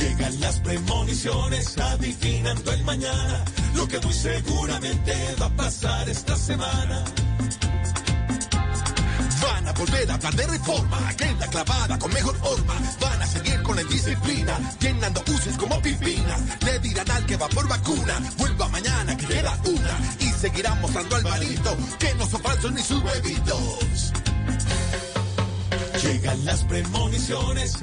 Llegan las premoniciones adivinando el mañana, lo que muy seguramente va a pasar esta semana. Van a volver a hablar de reforma, la clavada con mejor forma. Van a seguir con la disciplina, llenando buses como pipinas. Le dirán al que va por vacuna, vuelva mañana que queda una. Y seguirán mostrando al marito que no son falsos ni sus bebitos. Llegan las premoniciones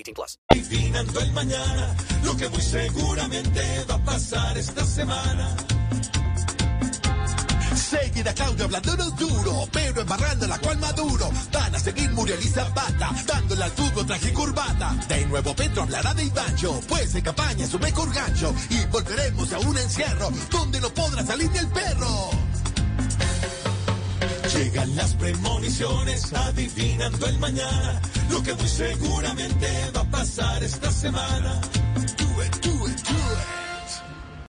18 plus. el mañana, lo que muy seguramente va a pasar esta semana. Seguirá Claudio hablándonos duro, pero embarrando la cual maduro. Van a seguir Muriel y Zapata, dándole al fútbol traje y corbata. De nuevo Petro hablará de Ivancho, pues en campaña es su mejor gancho. Y volveremos a un encierro, donde no podrá salir ni el las premoniciones adivinando el mañana, lo que muy seguramente va a pasar esta semana.